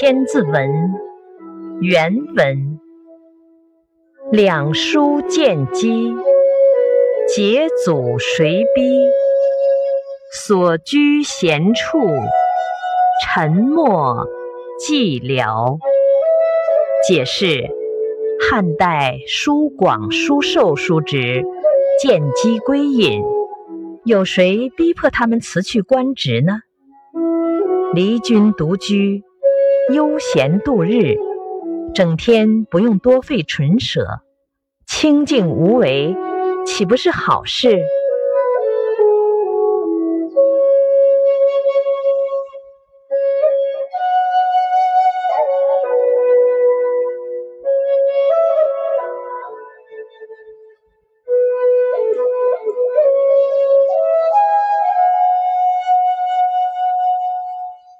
千字文》原文：两书见机，解祖谁逼？所居闲处，沉默寂寥。解释：汉代书广书瘦书直，见机归隐，有谁逼迫他们辞去官职呢？离君独居，悠闲度日，整天不用多费唇舌，清静无为，岂不是好事？